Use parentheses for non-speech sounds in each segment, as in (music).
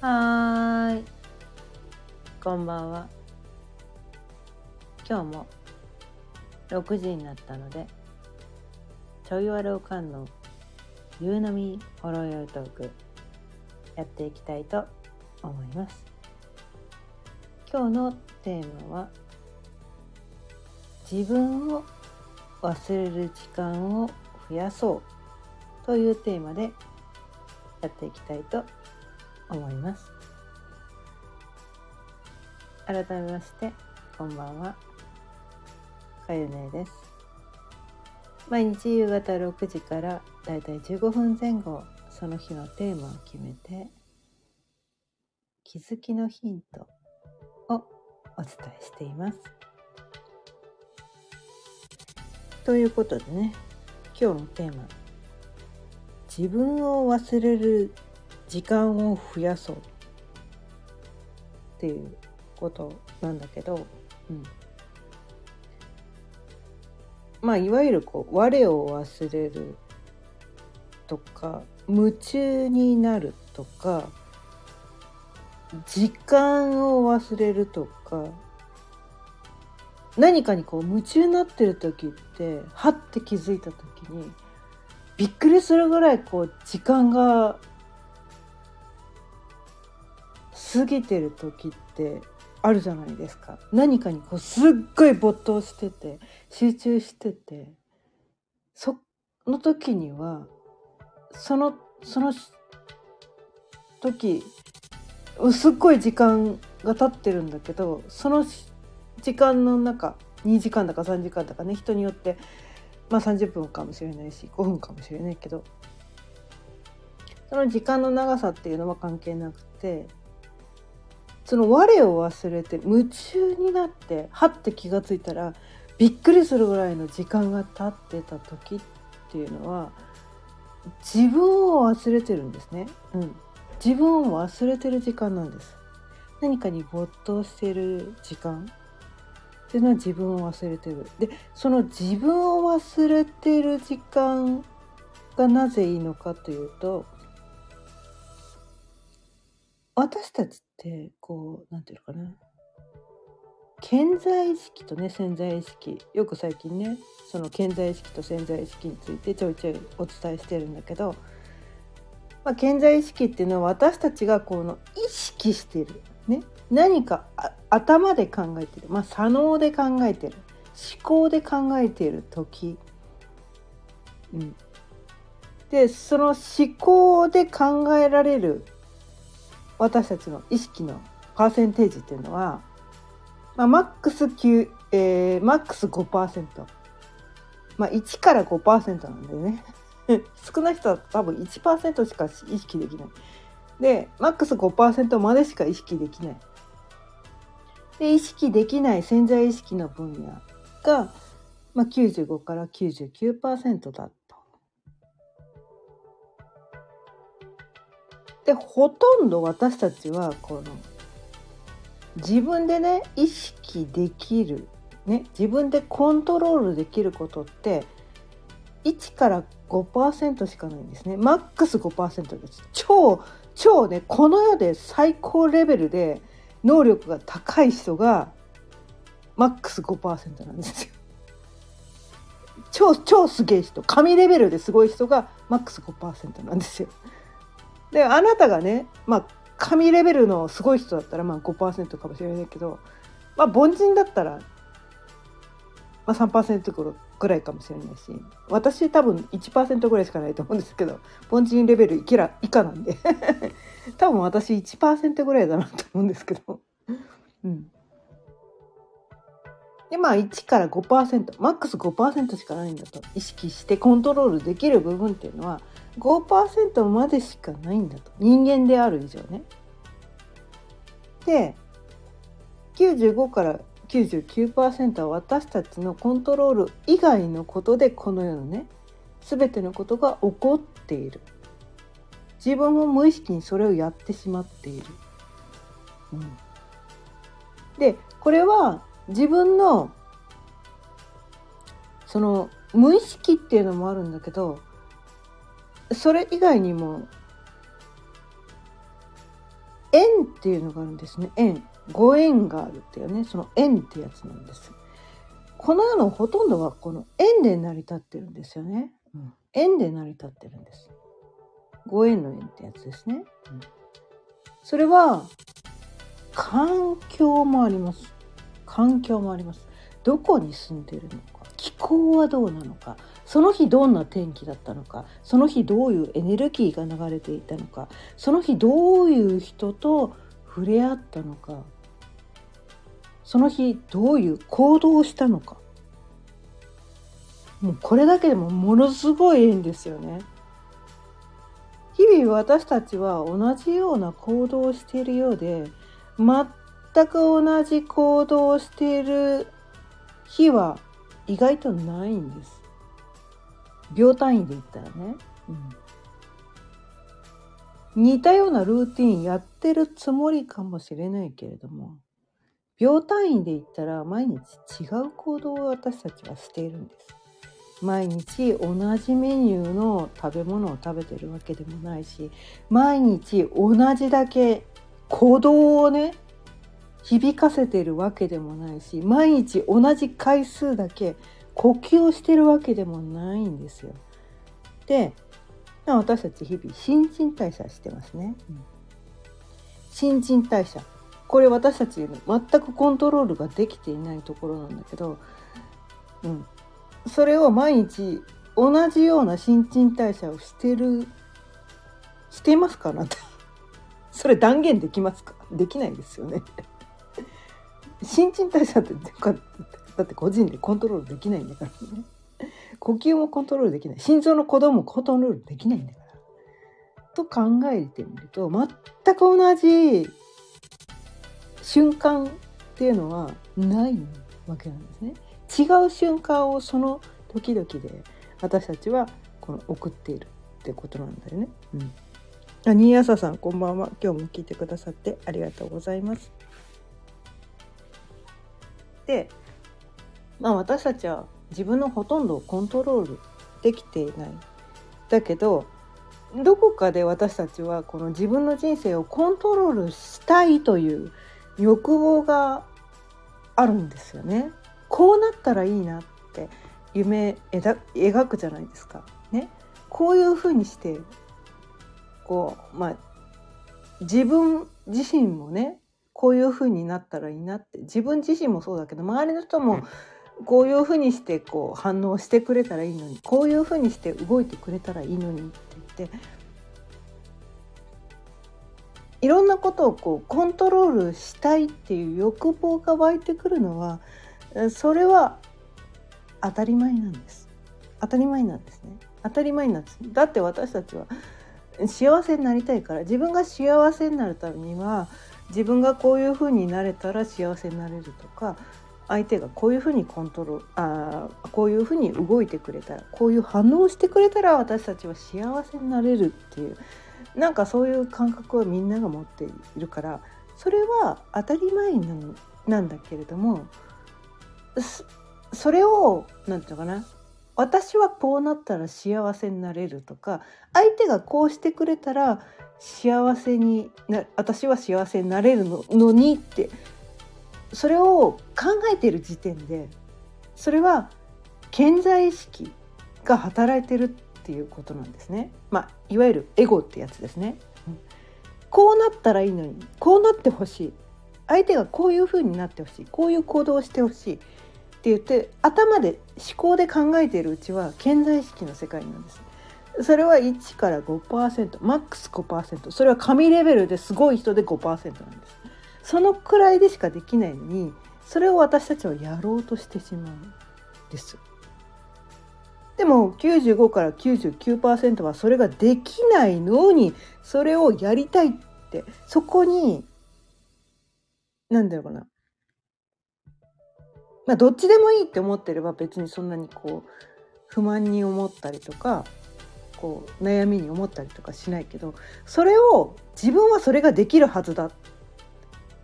はーい。こんばんは。今日も6時になったので、ちょいわるおかんの夕飲みほろよいトークやっていきたいと思います。今日のテーマは自分を忘れる時間を増やそうというテーマでやっていきたいと思います思います。改めましてこんばんは。かゆねです。毎日夕方6時からだいたい15分前後その日のテーマを決めて気づきのヒントをお伝えしています。ということでね今日のテーマ自分を忘れる時間を増やそうっていうことなんだけど、うん、まあいわゆるこう我を忘れるとか夢中になるとか時間を忘れるとか何かにこう夢中になってる時ってはって気づいた時にびっくりするぐらいこう時間が過ぎてる時ってあるじゃないですか。何かにこうすっごい没頭してて集中してて。その時にはそのその時すっごい時間が経ってるんだけどその時間の中2時間だか3時間だかね人によってまあ30分かもしれないし5分かもしれないけどその時間の長さっていうのは関係なくてその我を忘れて夢中になってはって気が付いたらびっくりするぐらいの時間が経ってた時っていうのは自分を忘れてるんですね。うん、自分を忘れてる時間なんです。何かに没頭している時間っていうのは自分を忘れてる。でその自分を忘れてる時間がなぜいいのかというと私たちってこう何て言うのかな。健在意識とね潜在意識。よく最近ねその健在意識と潜在意識についてちょいちょいお伝えしてるんだけど、まあ、健在意識っていうのは私たちがこの意識してる、ね、何か頭で考えてる、まあ、左脳で考えてる。思考で考えている時、うん、でその思考で考えられる私たちの意識のパーセンテージっていうのは、まあ、マックス9、えー、マックス5%。まあ、1から5%なんでね。(laughs) 少ない人は多分1%しか意識できない。で、マックス5%までしか意識できない。で、意識できない潜在意識の分野が、まあ、95から99%だでほとんど私たちはこの自分でね意識できる、ね、自分でコントロールできることって1から5%しかないんですね。マックス5%です。超超ねこの世で最高レベルで能力が高い人がマックス5%なんですよ。超超すげえ人。神レベルですごい人がマックス5%なんですよ。であなたがねまあ神レベルのすごい人だったらまあ5%かもしれないけど、まあ、凡人だったら、まあ、3%ぐらいかもしれないし私多分1%ぐらいしかないと思うんですけど凡人レベルいけら以下なんで (laughs) 多分私1%ぐらいだなと思うんですけど。うんでまあ1から5%マックス5%しかないんだと意識してコントロールできる部分っていうのは5%までしかないんだと人間である以上ね。で95から99%は私たちのコントロール以外のことでこの世のね全てのことが起こっている自分も無意識にそれをやってしまっている。うん、でこれは自分のその無意識っていうのもあるんだけどそれ以外にも縁っていうのがあるんですね。縁。ご縁があるっていうね。その縁ってやつなんです。この世のほとんどはこの縁で成り立ってるんですよね、うん、縁で成り立ってるんです。ご縁の縁ってやつですね、うん、それは環境もあります。環境もあります。どこに住んでるのか。気候はどうなのかその日どんな天気だったのかその日どういうエネルギーが流れていたのかその日どういう人と触れ合ったのかその日どういう行動をしたのかもうこれだけでもものすごい縁ですよね。日々私たちは同じような行動をしているようで全く同じ行動をしている日は意外とないんです。秒単位で言ったらね、うん、似たようなルーティンやってるつもりかもしれないけれども秒単位で言ったら毎日違う行動を私たちはしているんです。毎日同じメニューの食べ物を食べてるわけでもないし毎日同じだけ行動をね響かせてるわけでもないし毎日同じ回数だけ呼吸をしてるわけでもないんですよ。で私たち日々新陳代謝してますね。うん、新陳代謝。これ私たち全くコントロールができていないところなんだけど、うん、それを毎日同じような新陳代謝をしてるしていますかな？っ (laughs) てそれ断言できますか？できないですよね。(laughs) 新陳代謝ってだって個人でコントロールできないんだからね呼吸もコントロールできない心臓の鼓動もコントロールできないんだからと考えてみると全く同じ瞬間っていうのはないわけなんですね。違う瞬間をその時々で私たちはこの送っているってことなんだよね。うん。あ、新朝さんこんばんは。今日も聞いてくださってありがとうございます。で、まあ私たちは自分のほとんどをコントロールできていない。だけどどこかで私たちはこの自分の人生をコントロールしたいという欲望があるんですよね。こうなったらいいなって夢描くじゃないですか。ね、こういうふうにしてこうまあ自分自身もねこういうふうになったらいいなって自分自身もそうだけど周りの人もこういうふうにしてこう反応してくれたらいいのにこういうふうにして動いてくれたらいいのにって言っていろんなことをこうコントロールしたいっていう欲望が湧いてくるのはそれは当たり前なんです。当たり前なんですね。当たり前なんです。だって私たちは幸せになりたいから自分が幸せになるためには自分がこういうふうになれたら幸せになれるとか相手がこういうふうにコントロールあこういうふうに動いてくれたらこういう反応してくれたら私たちは幸せになれるっていうなんかそういう感覚はみんなが持っているからそれは当たり前なんだけれどもそれを何て言うのかな私はこうなったら幸せになれるとか相手がこうしてくれたら幸せにな私は幸せになれるののにってそれを考えている時点でそれは健在意識が働いてるっていうことなんですね。まあ、いわゆるエゴってやつですね。こうなったらいいのにこうなってほしい相手がこういうふうになってほしいこういう行動をしてほしいって言って頭で思考で考えているうちは健在意識の世界なんです。それは1から5%マックス5%それは神レベルですごい人で5%なんです。そのくらいでしかできないのにそれを私たちはやろうとしてしまうんです。でも95から99%はそれができないのにそれをやりたいってそこに何だろうなまあ、どっちでもいいって思ってれば別にそんなにこう不満に思ったりとかこう悩みに思ったりとかしないけどそれを自分はそれができるはずだっ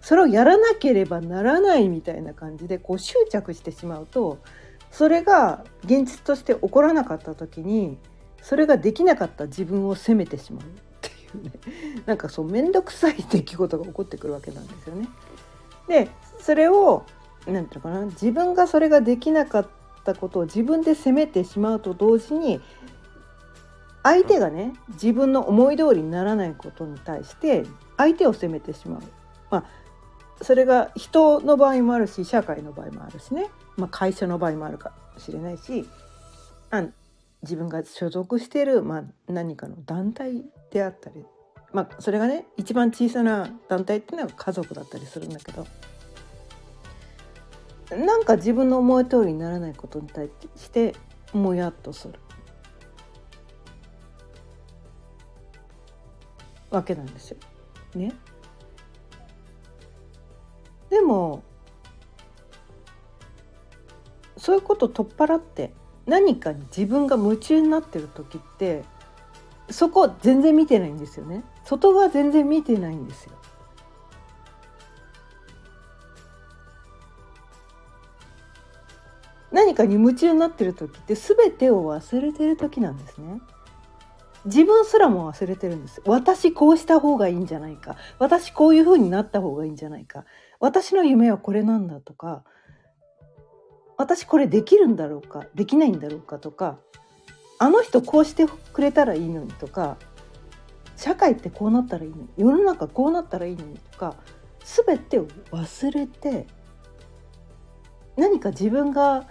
それをやらなければならないみたいな感じでこう執着してしまうとそれが現実として起こらなかった時にそれができなかった自分を責めてしまうっていうね (laughs) なんかそう面倒くさい出来事が起こってくるわけなんですよね。でそれを何て言うかな自分がそれができなかったことを自分で責めてしまうと同時に相手がね自分の思い通りにならないことに対して相手を責めてしまう。まあそれが人の場合もあるし社会の場合もあるしね、まあ、会社の場合もあるかもしれないし。あ自分が所属している、まあ、何かの団体であったり、まあ、それがね一番小さな団体っていうのは家族だったりするんだけど。なんか自分の思い通りにならないことに対してもやっとする。わけなんですよ。ね。でもそういうこと取っ払って何かに自分が夢中になってる時ってそこ全然見てないんですよね。外側全然見てないんですよ。何かに夢中になってる時って全てを忘れてる時なんですね。自分すらも忘れてるんです。私こうした方がいいんじゃないか。私こういう風になった方がいいんじゃないか。私の夢はこれなんだとか私これできるんだろうかできないんだろうかとかあの人こうしてくれたらいいのにとか社会ってこうなったらいいのに世の中こうなったらいいのにとか全てを忘れて何か自分が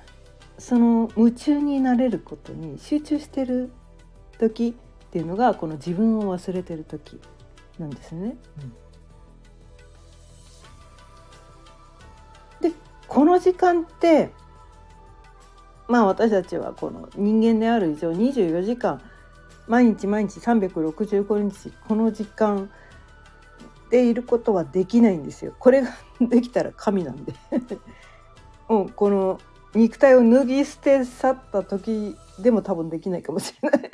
その夢中になれることに集中してる時っていうのがこの自分を忘れてる時なんですね。うん、この時間ってまあ私たちはこの人間である以上24時間毎日毎日365日この時間でいることはできないんですよ。これが (laughs) できたら神なんで (laughs) もうこの肉体を脱ぎ捨て去った時でも多分できないかもしれない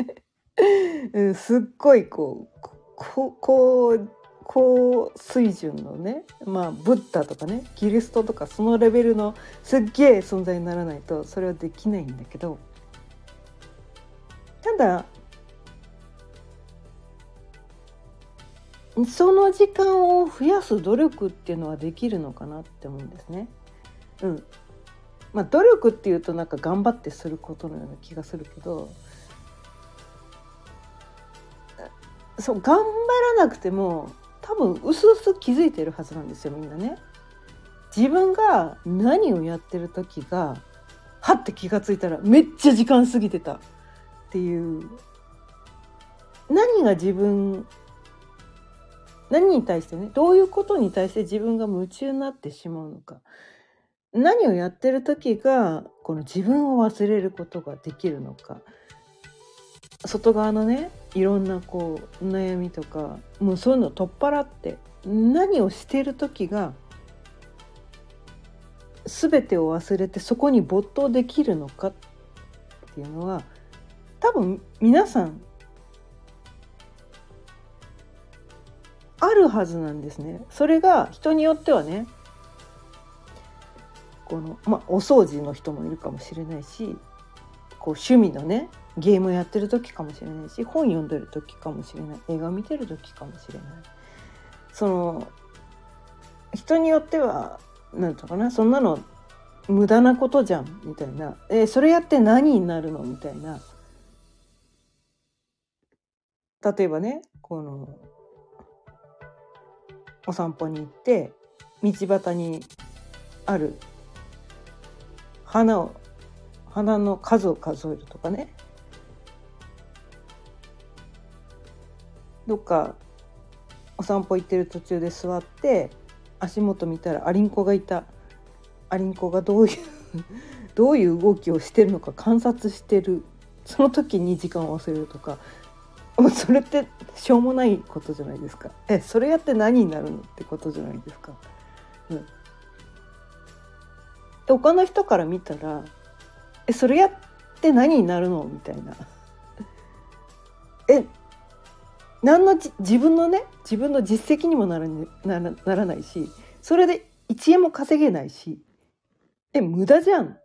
(laughs) うん、すっごいこうこう高水準のねまあブッダとかねキリストとかそのレベルのすっげえ存在にならないとそれはできないんだけどただその時間を増やす努力っていうのはできるのかなって思うんですね。うんまあ、努力っていうとなんか頑張ってすることのような気がするけどそう頑張らなくても多分うすうす気づいてるはずなんですよみんなね。自分が何をやってる時がはって気が付いたらめっちゃ時間過ぎてた。っていう。何が自分何に対してねどういうことに対して自分が夢中になってしまうのか。何をやってる時がこの自分を忘れることができるのか。外側のねいろんなこう悩みとかもうそういうのを取っ払って何をしてる時が全てを忘れてそこに没頭できるのかっていうのは多分皆さんあるはずなんですね。それが人によってはねこの、まあ、お掃除の人もいるかもしれないしこう趣味のねゲームやってる時かもしれないし本読んでる時かもしれない。映画見てる時かもしれない。その人によっては何て言うかな。そんなの無駄なことじゃんみたいな。えそれやって何になるの？みたいな。例えばねこのお散歩に行って道端にある花を花の数を数えるとかね。どっかお散歩行ってる途中で座って足元見たらアリンコがいた。アリンコがどういう (laughs) どういう動きをしてるのか観察してる。その時に時間を忘れるとか。(laughs) それってしょうもないことじゃないですか。えそれやって何になるのってことじゃないですか。うん、他の人から見たらえそれやって何になるのみたいな。(laughs) え何の自分のね自分の実績にもならなならないしそれで1円も稼げないしえ無駄じゃん。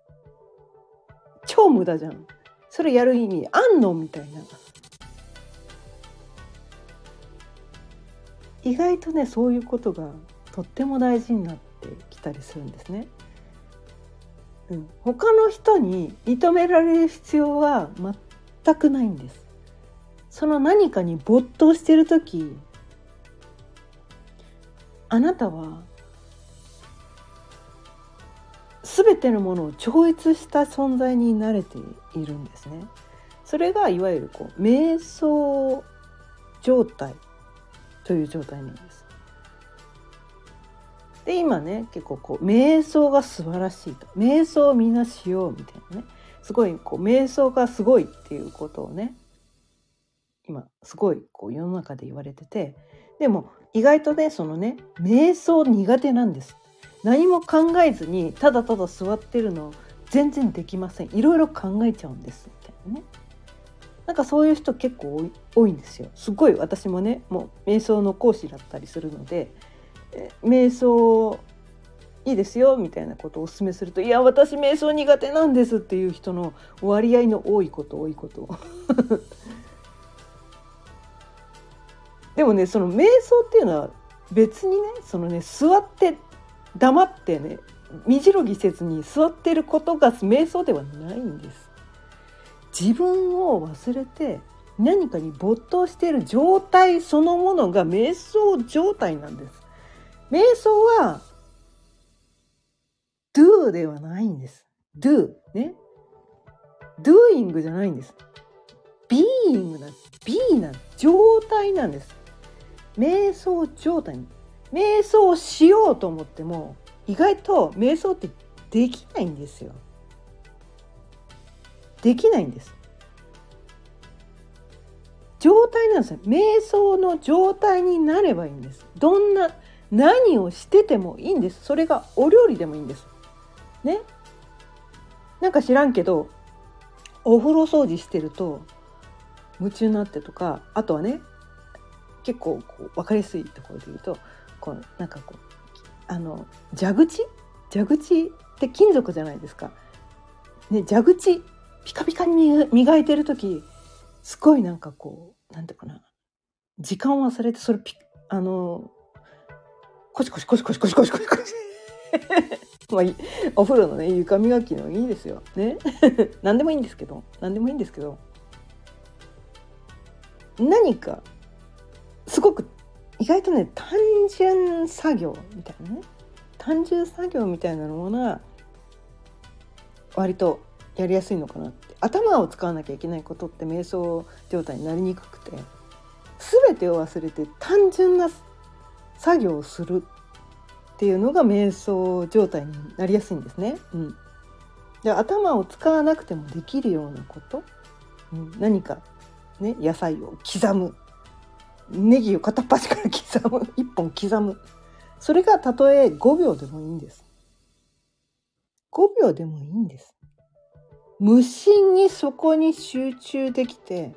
超無駄じゃん。それやる意味あんの？みたいな。意外とねそういうことがとっても大事になってきたりするんですね。うん、他の人に認められる必要は全くないんです。その何かに没頭してる時あなたは全てのものを超越した存在になれているんですね。それがいわゆるこう瞑想状態という状態なんです。で今ね結構こう瞑想が素晴らしいと瞑想をみんなしようみたいなねすごいこう瞑想がすごいっていうことをね今すごいこう世の中で言われててでも意外とねそのね瞑想苦手なんです。何も考えずにただただ座ってるの全然できません。いろいろ考えちゃうんです。みたいなね。なんかそういう人結構多いんですよ。すごい私もねもう瞑想の講師だったりするので瞑想いいですよみたいなことをお勧めすると「いや私瞑想苦手なんです」っていう人の割合の多いこと多いこと。でもねその瞑想っていうのは別にねそのね座って黙ってね身じろぎせずに座ってることが瞑想ではないんです。自分を忘れて何かに没頭している状態そのものが瞑想状態なんです。瞑想は do ではないんです。do ね。doing じゃないんです。being なんです。be なん状態なんです。瞑想状態に瞑想しようと思っても意外と瞑想ってできないんですよ。できないんです。状態なんですよ。瞑想の状態になればいいんです。どんな何をしててもいいんですそれがお料理でもいいんですねなんか知らんけどお風呂掃除してると夢中になってとかあとはね結構こう分かりやすいところで言うとこうなんかこうあの蛇口？蛇口って金属じゃないですか。ね、蛇口ピカピカに磨いてる時すごいなんかこうなんていうかな。時間を忘れてそれピあのコシコシコシコシコシコシコシコシ。(laughs) まあいお風呂のね床磨きのいいですよ。ね？(laughs) 何でもいいんですけど何でもいいんですけど。何かすごく意外とね単純作業みたいなね単純作業みたいなものが割とやりやすいのかなって。頭を使わなきゃいけないことって瞑想状態になりにくくて全てを忘れて単純な作業をするっていうのが瞑想状態になりやすいんですね。うん、で頭を使わなくてもできるようなこと、うん、何か、ね、野菜を刻む。ネギを片っ端から刻む一本刻むそれがたとえ5秒でもいいんです。5秒でもいいんです。無心にそこに集中できて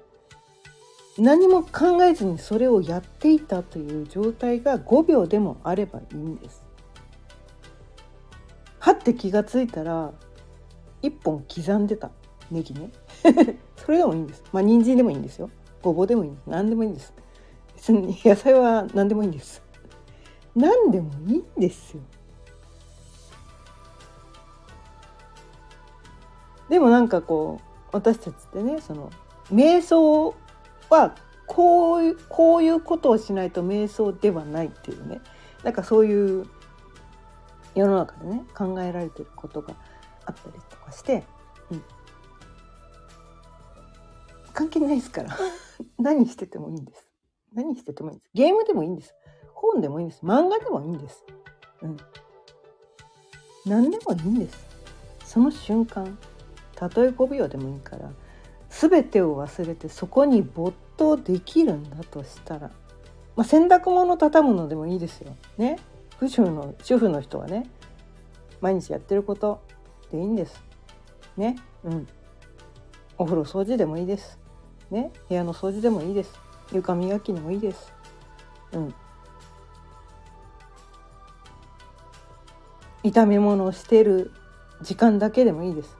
何も考えずにそれをやっていたという状態が5秒でもあればいいんです。はって気が付いたら1本刻んでたネギね (laughs) それでもいいんです。まあ人参でもいいんですよ。ごぼうでもいいんです。何でもいいんです。別 (laughs) に野菜は何でもいいんです。何でもいいんですよ。でもなんかこう私たちってねその瞑想はこういうこういうことをしないと瞑想ではないっていうねなんかそういう世の中でね考えられてることがあったりとかして、うん、関係ないですから (laughs) 何しててもいいんです何しててもいいんですゲームでもいいんです本でもいいんです漫画でもいいんですうん何でもいいんですその瞬間たとえ5秒でもいいから全てを忘れてそこに没頭できるんだとしたら、まあ、洗濯物畳むのでもいいですよ。ね。主婦の主婦の人はね毎日やってることでいいんです。ね。うん。お風呂掃除でもいいです。ね。部屋の掃除でもいいです。床磨きでもいいです。うん。炒め物をしている時間だけでもいいです。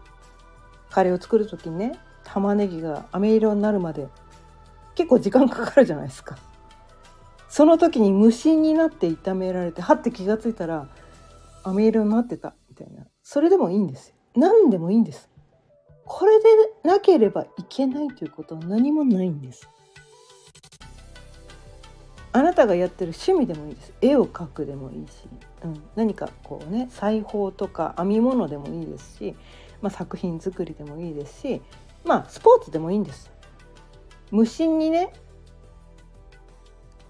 カレーを作る時にね玉ねぎが飴色になるまで結構時間かかるじゃないですか。その時に無心になって痛められてはって気が付いたら飴色になってたみたいなそれでもいいんですよ何でもいいんですこれでなければいけないということは何もないんですあなたがやってる趣味でもいいです。絵を描くでもいいし、うん、何かこうね裁縫とか編み物でもいいですし、まあ、作品作りでもいいですしまあスポーツでもいいんです。無心にね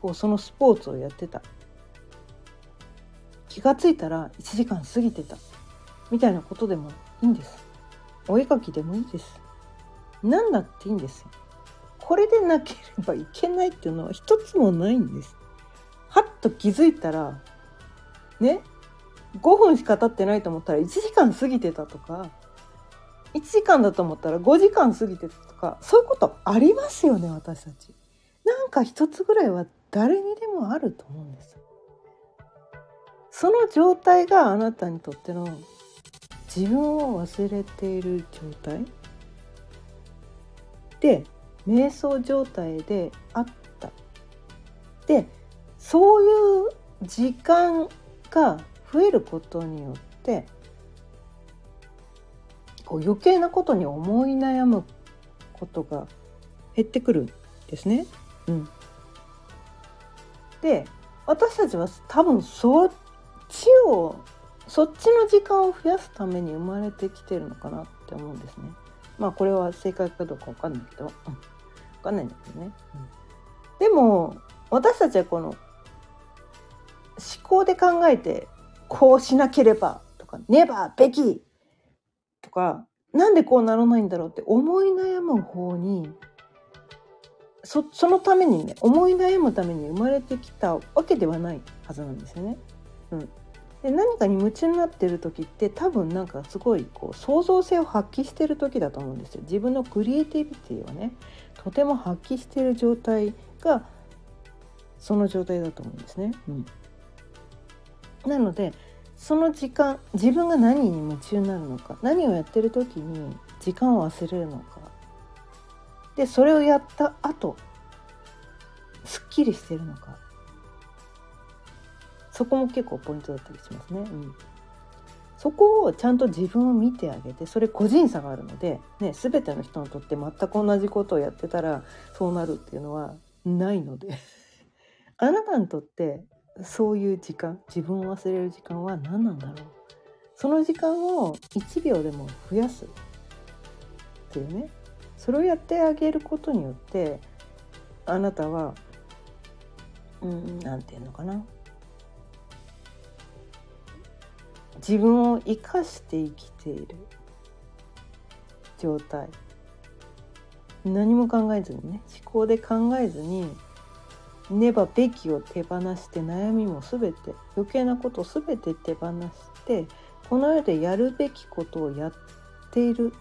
こうそのスポーツをやってた。気が付いたら1時間過ぎてた。みたいなことでもいいんです。お絵描きでもいいです。何だっていいんですよ。これでなければいけないっていうのは一つもないんです。はっと気づいたらね5分しか経ってないと思ったら1時間過ぎてたとか1時間だと思ったら5時間過ぎてたとかそういうことありますよね私たち。なんか一つぐらいは誰にでもあると思うんです。その状態があなたにとっての自分を忘れている状態で瞑想状態であったでそういう時間が増えることによってこう余計なことに思い悩むことが減ってくるんですね。うん、で私たちは多分そっちをそっちの時間を増やすために生まれてきてるのかなって思うんですね。まあこれは正解かどうかわかんないけど。うん分かんないんだけどね。うん、でも私たちはこの思考で考えてこうしなければとかねばべきとかなんでこうならないんだろうって思い悩む方にそそのためにね思い悩むために生まれてきたわけではないはずなんですよね。うん、で何かに夢中になってる時って多分なんかすごいこう創造性を発揮してる時だと思うんですよ。自分のクリエイティビティをねとても発揮している状態がその状態だと思うんですね。うん、なのでその時間自分が何に夢中になるのか何をやってる時に時間を忘れるのかでそれをやった後すっきりしてるのかそこも結構ポイントだったりしますね。うんそこをちゃんと自分を見てあげてそれ個人差があるので、ね、全ての人にとって全く同じことをやってたらそうなるっていうのはないので (laughs) あなたにとってそういう時間自分を忘れる時間は何なんだろう。その時間を1秒でも増やすっていうね。それをやってあげることによってあなたはうん何て言うのかな。自分を生かして生きている状態。何も考えずにね思考で考えずにねばべきを手放して悩みも全て余計なこと全て手放してこの世でやるべきことをやっている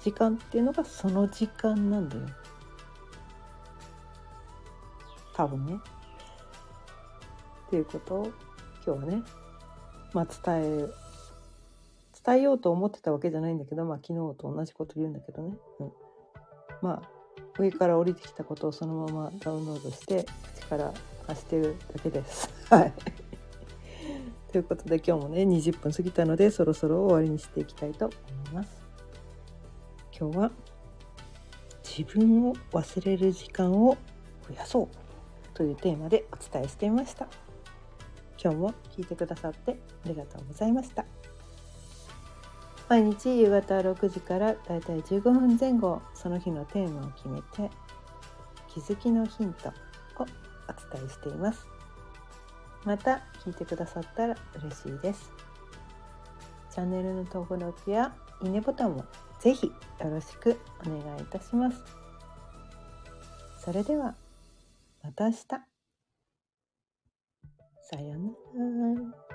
時間っていうのがその時間なんだよ。多分ね。っていうことを今日はねまあ、伝え伝えようと思ってたわけじゃないんだけど、まあ、昨日と同じこと言うんだけどね、うん、まあ上から降りてきたことをそのままダウンロードして口から発してるだけです。(laughs) はい (laughs) ということで今日もね20分過ぎたのでそろそろ終わりにしていきたいと思います。今日は自分を忘れる時間を増やそうというテーマでお伝えしてみました。今日も聞いてくださってありがとうございました。毎日夕方6時からだいたい15分前後その日のテーマを決めて気づきのヒントをお伝えしています。また聞いてくださったら嬉しいです。チャンネルの登録やいいねボタンもぜひよろしくお願いいたします。それではまた明日。さよなら。